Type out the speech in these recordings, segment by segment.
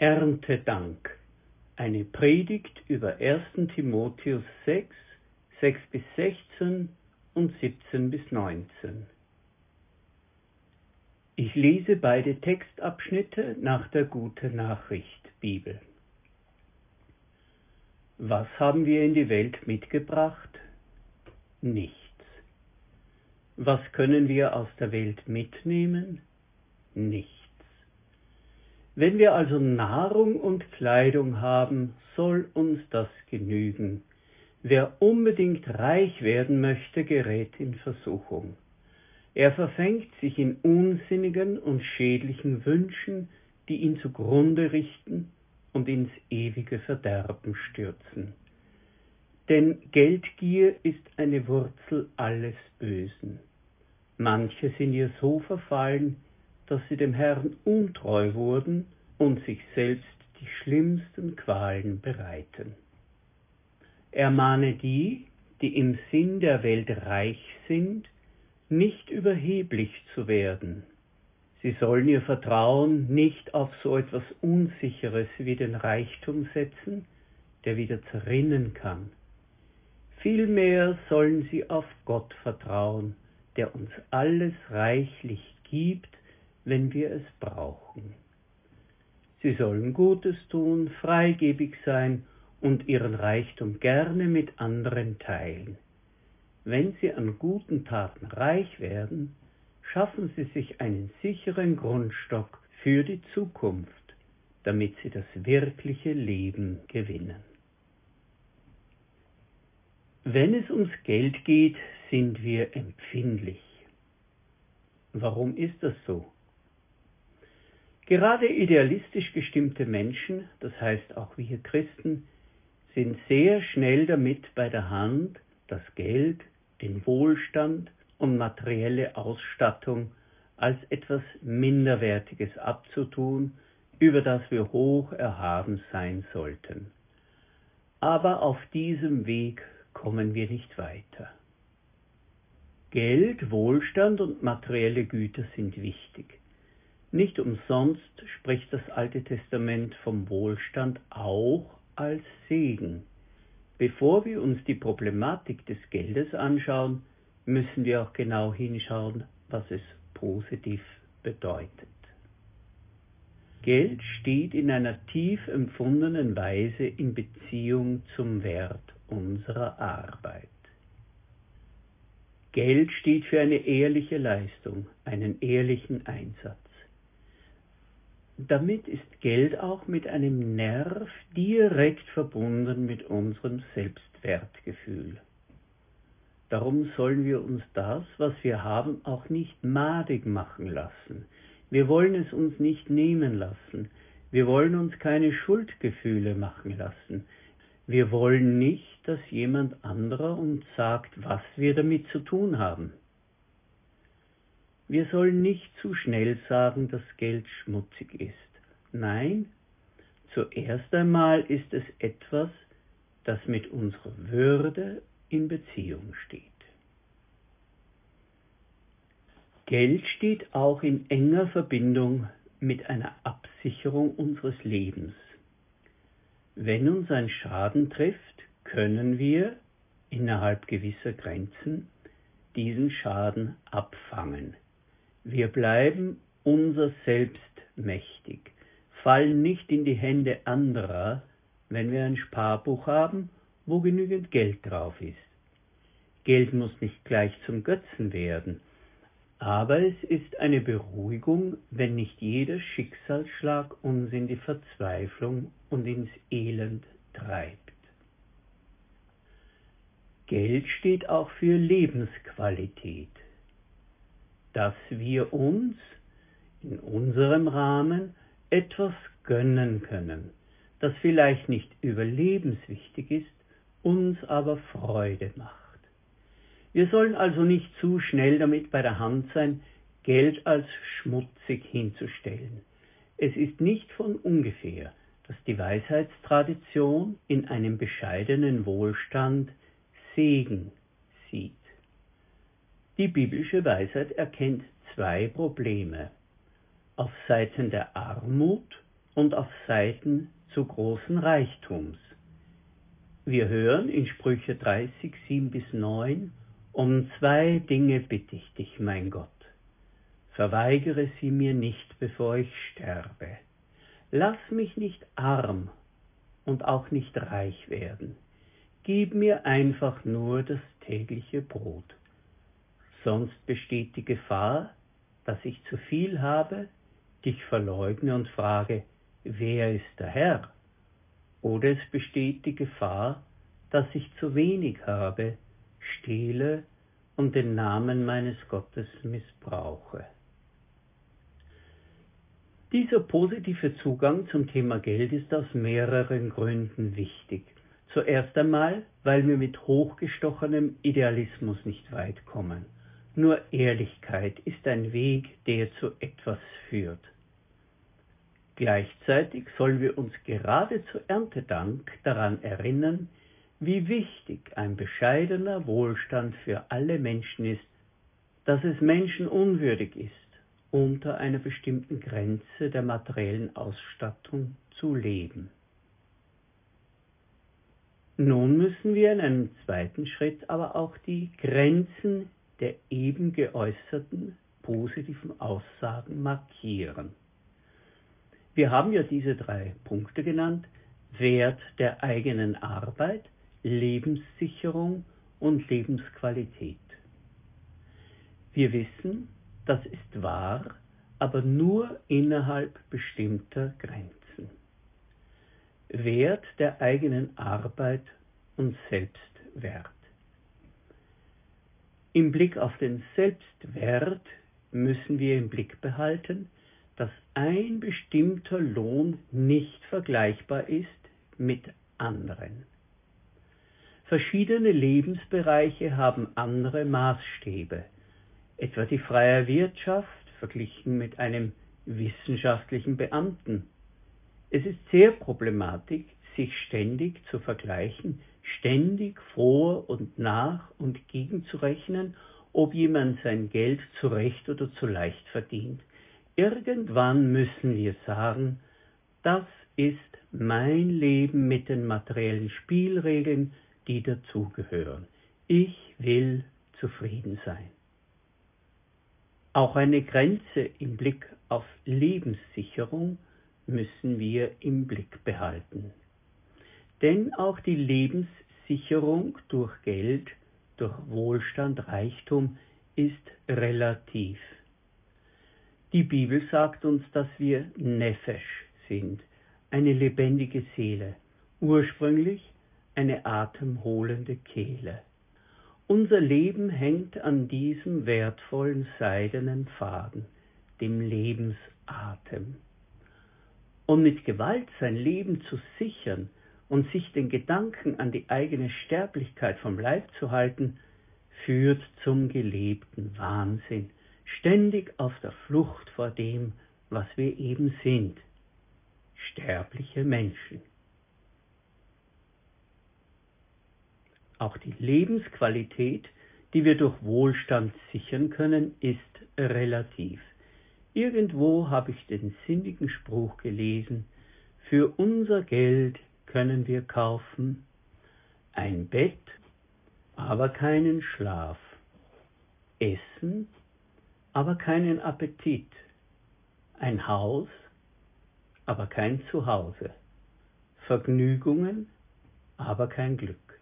Erntedank. Eine Predigt über 1. Timotheus 6, 6 bis 16 und 17 bis 19. Ich lese beide Textabschnitte nach der Gute Nachricht Bibel. Was haben wir in die Welt mitgebracht? Nichts. Was können wir aus der Welt mitnehmen? Nichts. Wenn wir also Nahrung und Kleidung haben, soll uns das genügen. Wer unbedingt reich werden möchte, gerät in Versuchung. Er verfängt sich in unsinnigen und schädlichen Wünschen, die ihn zugrunde richten und ins ewige Verderben stürzen. Denn Geldgier ist eine Wurzel alles Bösen. Manche sind ihr so verfallen, dass sie dem Herrn untreu wurden und sich selbst die schlimmsten Qualen bereiten. Ermahne die, die im Sinn der Welt reich sind, nicht überheblich zu werden. Sie sollen ihr Vertrauen nicht auf so etwas Unsicheres wie den Reichtum setzen, der wieder zerrinnen kann. Vielmehr sollen sie auf Gott vertrauen, der uns alles reichlich gibt, wenn wir es brauchen. Sie sollen Gutes tun, freigebig sein und ihren Reichtum gerne mit anderen teilen. Wenn sie an guten Taten reich werden, schaffen sie sich einen sicheren Grundstock für die Zukunft, damit sie das wirkliche Leben gewinnen. Wenn es ums Geld geht, sind wir empfindlich. Warum ist das so? Gerade idealistisch gestimmte Menschen, das heißt auch wir Christen, sind sehr schnell damit bei der Hand, das Geld, den Wohlstand und materielle Ausstattung als etwas Minderwertiges abzutun, über das wir hoch erhaben sein sollten. Aber auf diesem Weg kommen wir nicht weiter. Geld, Wohlstand und materielle Güter sind wichtig. Nicht umsonst spricht das Alte Testament vom Wohlstand auch als Segen. Bevor wir uns die Problematik des Geldes anschauen, müssen wir auch genau hinschauen, was es positiv bedeutet. Geld steht in einer tief empfundenen Weise in Beziehung zum Wert unserer Arbeit. Geld steht für eine ehrliche Leistung, einen ehrlichen Einsatz. Damit ist Geld auch mit einem Nerv direkt verbunden mit unserem Selbstwertgefühl. Darum sollen wir uns das, was wir haben, auch nicht madig machen lassen. Wir wollen es uns nicht nehmen lassen. Wir wollen uns keine Schuldgefühle machen lassen. Wir wollen nicht, dass jemand anderer uns sagt, was wir damit zu tun haben. Wir sollen nicht zu schnell sagen, dass Geld schmutzig ist. Nein, zuerst einmal ist es etwas, das mit unserer Würde in Beziehung steht. Geld steht auch in enger Verbindung mit einer Absicherung unseres Lebens. Wenn uns ein Schaden trifft, können wir innerhalb gewisser Grenzen diesen Schaden abfangen. Wir bleiben unser Selbst mächtig, fallen nicht in die Hände anderer, wenn wir ein Sparbuch haben, wo genügend Geld drauf ist. Geld muss nicht gleich zum Götzen werden, aber es ist eine Beruhigung, wenn nicht jeder Schicksalsschlag uns in die Verzweiflung und ins Elend treibt. Geld steht auch für Lebensqualität dass wir uns in unserem Rahmen etwas gönnen können, das vielleicht nicht überlebenswichtig ist, uns aber Freude macht. Wir sollen also nicht zu schnell damit bei der Hand sein, Geld als schmutzig hinzustellen. Es ist nicht von ungefähr, dass die Weisheitstradition in einem bescheidenen Wohlstand Segen sieht. Die biblische Weisheit erkennt zwei Probleme. Auf Seiten der Armut und auf Seiten zu großen Reichtums. Wir hören in Sprüche 30, 7 bis 9, um zwei Dinge bitte ich dich, mein Gott. Verweigere sie mir nicht, bevor ich sterbe. Lass mich nicht arm und auch nicht reich werden. Gib mir einfach nur das tägliche Brot. Sonst besteht die Gefahr, dass ich zu viel habe, dich verleugne und frage, wer ist der Herr? Oder es besteht die Gefahr, dass ich zu wenig habe, stehle und den Namen meines Gottes missbrauche. Dieser positive Zugang zum Thema Geld ist aus mehreren Gründen wichtig. Zuerst einmal, weil wir mit hochgestochenem Idealismus nicht weit kommen. Nur Ehrlichkeit ist ein Weg, der zu etwas führt. Gleichzeitig sollen wir uns gerade zu Erntedank daran erinnern, wie wichtig ein bescheidener Wohlstand für alle Menschen ist, dass es menschenunwürdig ist, unter einer bestimmten Grenze der materiellen Ausstattung zu leben. Nun müssen wir in einem zweiten Schritt aber auch die Grenzen der eben geäußerten positiven Aussagen markieren. Wir haben ja diese drei Punkte genannt, Wert der eigenen Arbeit, Lebenssicherung und Lebensqualität. Wir wissen, das ist wahr, aber nur innerhalb bestimmter Grenzen. Wert der eigenen Arbeit und Selbstwert. Im Blick auf den Selbstwert müssen wir im Blick behalten, dass ein bestimmter Lohn nicht vergleichbar ist mit anderen. Verschiedene Lebensbereiche haben andere Maßstäbe etwa die freie Wirtschaft verglichen mit einem wissenschaftlichen Beamten. Es ist sehr problematisch, sich ständig zu vergleichen, ständig vor und nach und gegenzurechnen, ob jemand sein Geld zu Recht oder zu leicht verdient. Irgendwann müssen wir sagen, das ist mein Leben mit den materiellen Spielregeln, die dazugehören. Ich will zufrieden sein. Auch eine Grenze im Blick auf Lebenssicherung müssen wir im Blick behalten. Denn auch die Lebenssicherung durch Geld, durch Wohlstand, Reichtum ist relativ. Die Bibel sagt uns, dass wir Nefesh sind, eine lebendige Seele, ursprünglich eine atemholende Kehle. Unser Leben hängt an diesem wertvollen seidenen Faden, dem Lebensatem. Um mit Gewalt sein Leben zu sichern und sich den Gedanken an die eigene Sterblichkeit vom Leib zu halten, führt zum gelebten Wahnsinn, ständig auf der Flucht vor dem, was wir eben sind, sterbliche Menschen. Auch die Lebensqualität, die wir durch Wohlstand sichern können, ist relativ. Irgendwo habe ich den sinnigen Spruch gelesen, für unser Geld können wir kaufen. Ein Bett, aber keinen Schlaf, Essen, aber keinen Appetit, ein Haus, aber kein Zuhause, Vergnügungen, aber kein Glück.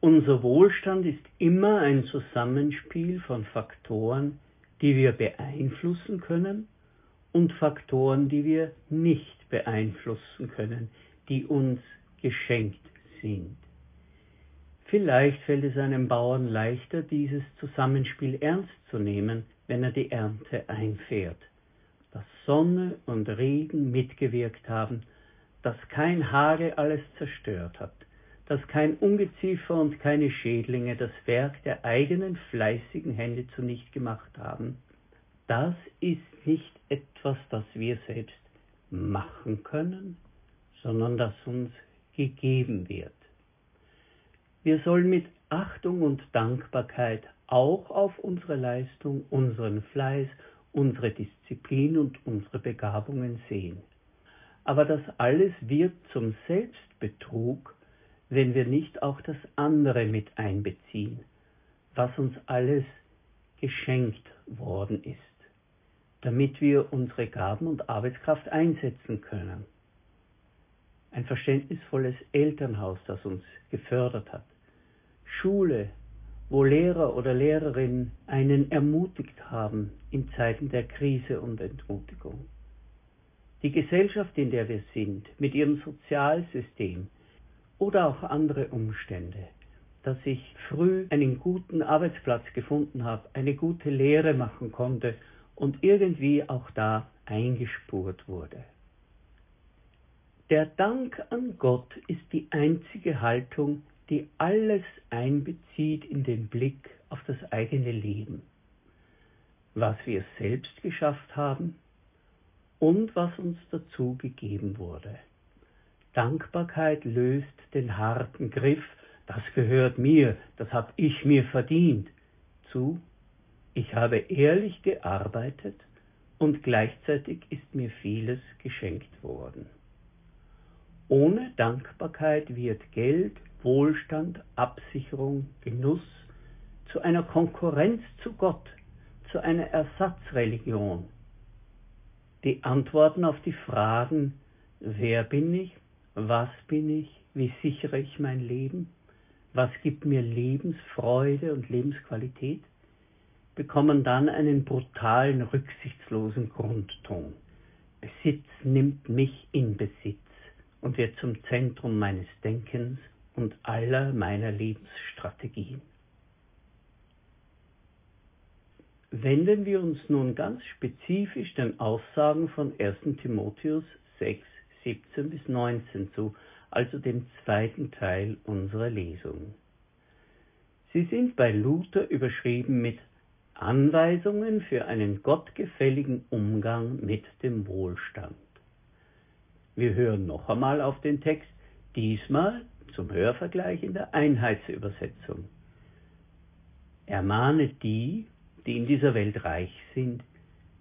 Unser Wohlstand ist immer ein Zusammenspiel von Faktoren, die wir beeinflussen können und Faktoren, die wir nicht beeinflussen können, die uns geschenkt sind. Vielleicht fällt es einem Bauern leichter, dieses Zusammenspiel ernst zu nehmen, wenn er die Ernte einfährt, dass Sonne und Regen mitgewirkt haben, dass kein Hagel alles zerstört hat, dass kein Ungeziefer und keine Schädlinge das Werk der eigenen fleißigen Hände zunicht gemacht haben, das ist nicht etwas, das wir selbst machen können, sondern das uns gegeben wird. Wir sollen mit Achtung und Dankbarkeit auch auf unsere Leistung, unseren Fleiß, unsere Disziplin und unsere Begabungen sehen. Aber das alles wird zum Selbstbetrug, wenn wir nicht auch das andere mit einbeziehen, was uns alles geschenkt worden ist, damit wir unsere Gaben und Arbeitskraft einsetzen können. Ein verständnisvolles Elternhaus, das uns gefördert hat. Schule, wo Lehrer oder Lehrerinnen einen ermutigt haben in Zeiten der Krise und Entmutigung. Die Gesellschaft, in der wir sind, mit ihrem Sozialsystem oder auch andere Umstände, dass ich früh einen guten Arbeitsplatz gefunden habe, eine gute Lehre machen konnte und irgendwie auch da eingespurt wurde. Der Dank an Gott ist die einzige Haltung, die alles einbezieht in den Blick auf das eigene Leben, was wir selbst geschafft haben und was uns dazu gegeben wurde. Dankbarkeit löst den harten Griff, das gehört mir, das habe ich mir verdient, zu, ich habe ehrlich gearbeitet und gleichzeitig ist mir vieles geschenkt worden. Ohne Dankbarkeit wird Geld, Wohlstand, Absicherung, Genuss zu einer Konkurrenz zu Gott, zu einer Ersatzreligion. Die Antworten auf die Fragen, wer bin ich, was bin ich, wie sichere ich mein Leben, was gibt mir Lebensfreude und Lebensqualität, bekommen dann einen brutalen, rücksichtslosen Grundton. Besitz nimmt mich in Besitz und wird zum Zentrum meines Denkens und aller meiner Lebensstrategien. Wenden wir uns nun ganz spezifisch den Aussagen von 1. Timotheus 6, 17 bis 19 zu, also dem zweiten Teil unserer Lesung. Sie sind bei Luther überschrieben mit Anweisungen für einen gottgefälligen Umgang mit dem Wohlstand. Wir hören noch einmal auf den Text, diesmal zum Hörvergleich in der Einheitsübersetzung. Ermahne die, die in dieser Welt reich sind,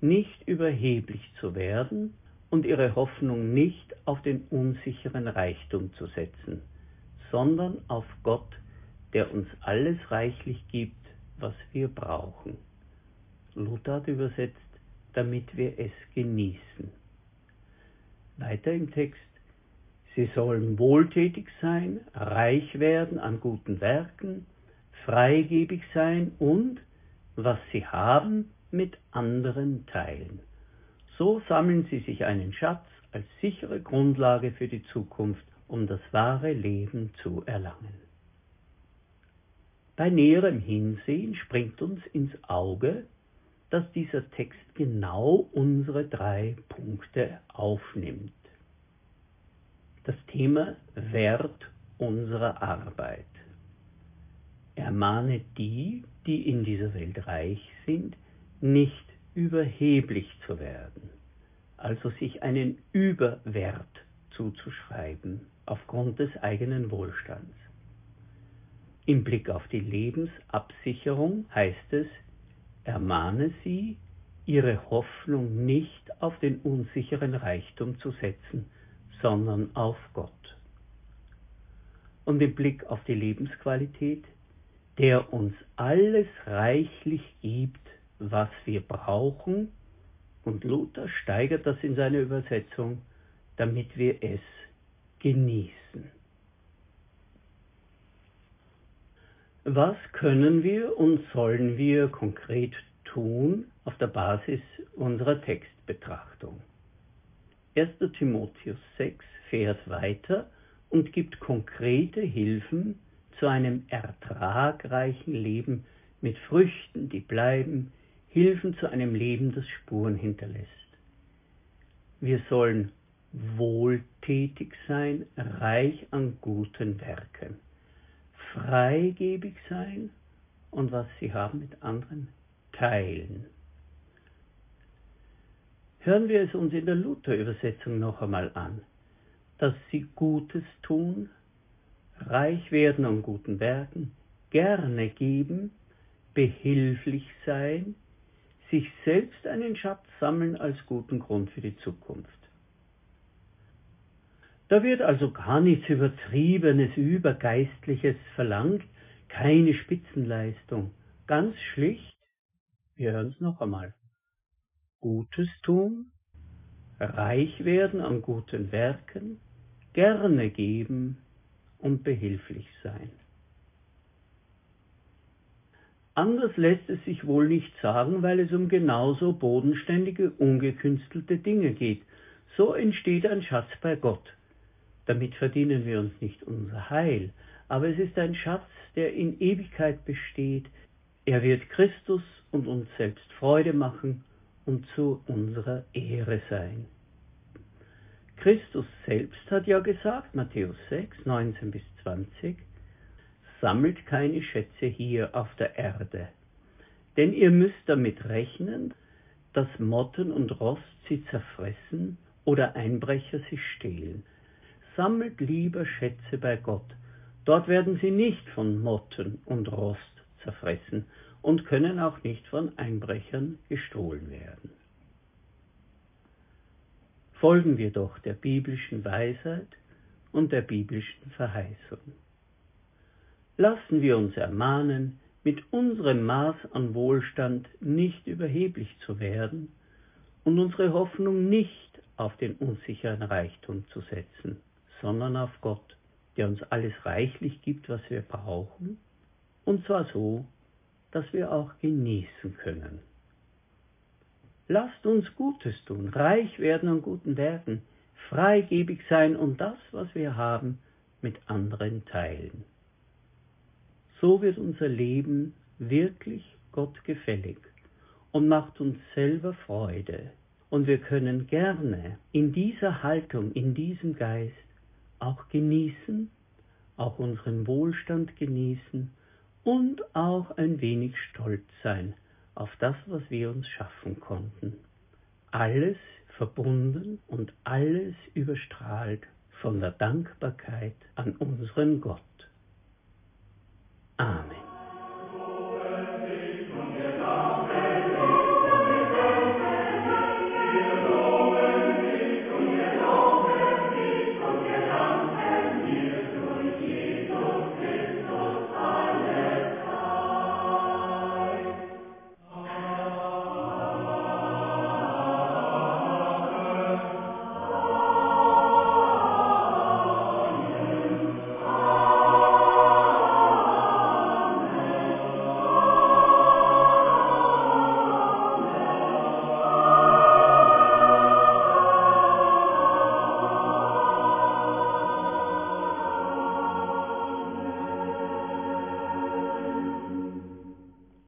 nicht überheblich zu werden und ihre Hoffnung nicht auf den unsicheren Reichtum zu setzen, sondern auf Gott, der uns alles reichlich gibt, was wir brauchen. Luther hat übersetzt, damit wir es genießen. Weiter im Text, sie sollen wohltätig sein, reich werden an guten Werken, freigebig sein und, was sie haben, mit anderen teilen. So sammeln sie sich einen Schatz als sichere Grundlage für die Zukunft, um das wahre Leben zu erlangen. Bei näherem Hinsehen springt uns ins Auge, dass dieser Text genau unsere drei Punkte aufnimmt. Das Thema Wert unserer Arbeit. Ermahne die, die in dieser Welt reich sind, nicht überheblich zu werden, also sich einen Überwert zuzuschreiben aufgrund des eigenen Wohlstands. Im Blick auf die Lebensabsicherung heißt es, ermahne sie, ihre Hoffnung nicht auf den unsicheren Reichtum zu setzen, sondern auf Gott. Und im Blick auf die Lebensqualität, der uns alles reichlich gibt, was wir brauchen, und Luther steigert das in seiner Übersetzung, damit wir es genießen. Was können wir und sollen wir konkret tun auf der Basis unserer Textbetrachtung? 1. Timotheus 6 fährt weiter und gibt konkrete Hilfen zu einem ertragreichen Leben mit Früchten, die bleiben, Hilfen zu einem Leben, das Spuren hinterlässt. Wir sollen wohltätig sein, reich an guten Werken freigebig sein und was sie haben mit anderen teilen. Hören wir es uns in der Luther-Übersetzung noch einmal an, dass sie Gutes tun, reich werden an guten Werken, gerne geben, behilflich sein, sich selbst einen Schatz sammeln als guten Grund für die Zukunft. Da wird also gar nichts Übertriebenes, Übergeistliches verlangt, keine Spitzenleistung, ganz schlicht, wir hören es noch einmal, Gutes tun, reich werden an guten Werken, gerne geben und behilflich sein. Anders lässt es sich wohl nicht sagen, weil es um genauso bodenständige, ungekünstelte Dinge geht. So entsteht ein Schatz bei Gott. Damit verdienen wir uns nicht unser Heil, aber es ist ein Schatz, der in Ewigkeit besteht. Er wird Christus und uns selbst Freude machen und zu unserer Ehre sein. Christus selbst hat ja gesagt, Matthäus 6, 19 bis 20, sammelt keine Schätze hier auf der Erde, denn ihr müsst damit rechnen, dass Motten und Rost sie zerfressen oder Einbrecher sie stehlen. Sammelt lieber Schätze bei Gott, dort werden sie nicht von Motten und Rost zerfressen und können auch nicht von Einbrechern gestohlen werden. Folgen wir doch der biblischen Weisheit und der biblischen Verheißung. Lassen wir uns ermahnen, mit unserem Maß an Wohlstand nicht überheblich zu werden und unsere Hoffnung nicht auf den unsicheren Reichtum zu setzen, sondern auf Gott, der uns alles reichlich gibt, was wir brauchen, und zwar so, dass wir auch genießen können. Lasst uns Gutes tun, reich werden an guten Werken, freigebig sein und das, was wir haben, mit anderen teilen. So wird unser Leben wirklich Gott gefällig und macht uns selber Freude. Und wir können gerne in dieser Haltung, in diesem Geist auch genießen, auch unseren Wohlstand genießen und auch ein wenig stolz sein auf das, was wir uns schaffen konnten. Alles verbunden und alles überstrahlt von der Dankbarkeit an unseren Gott. Amen.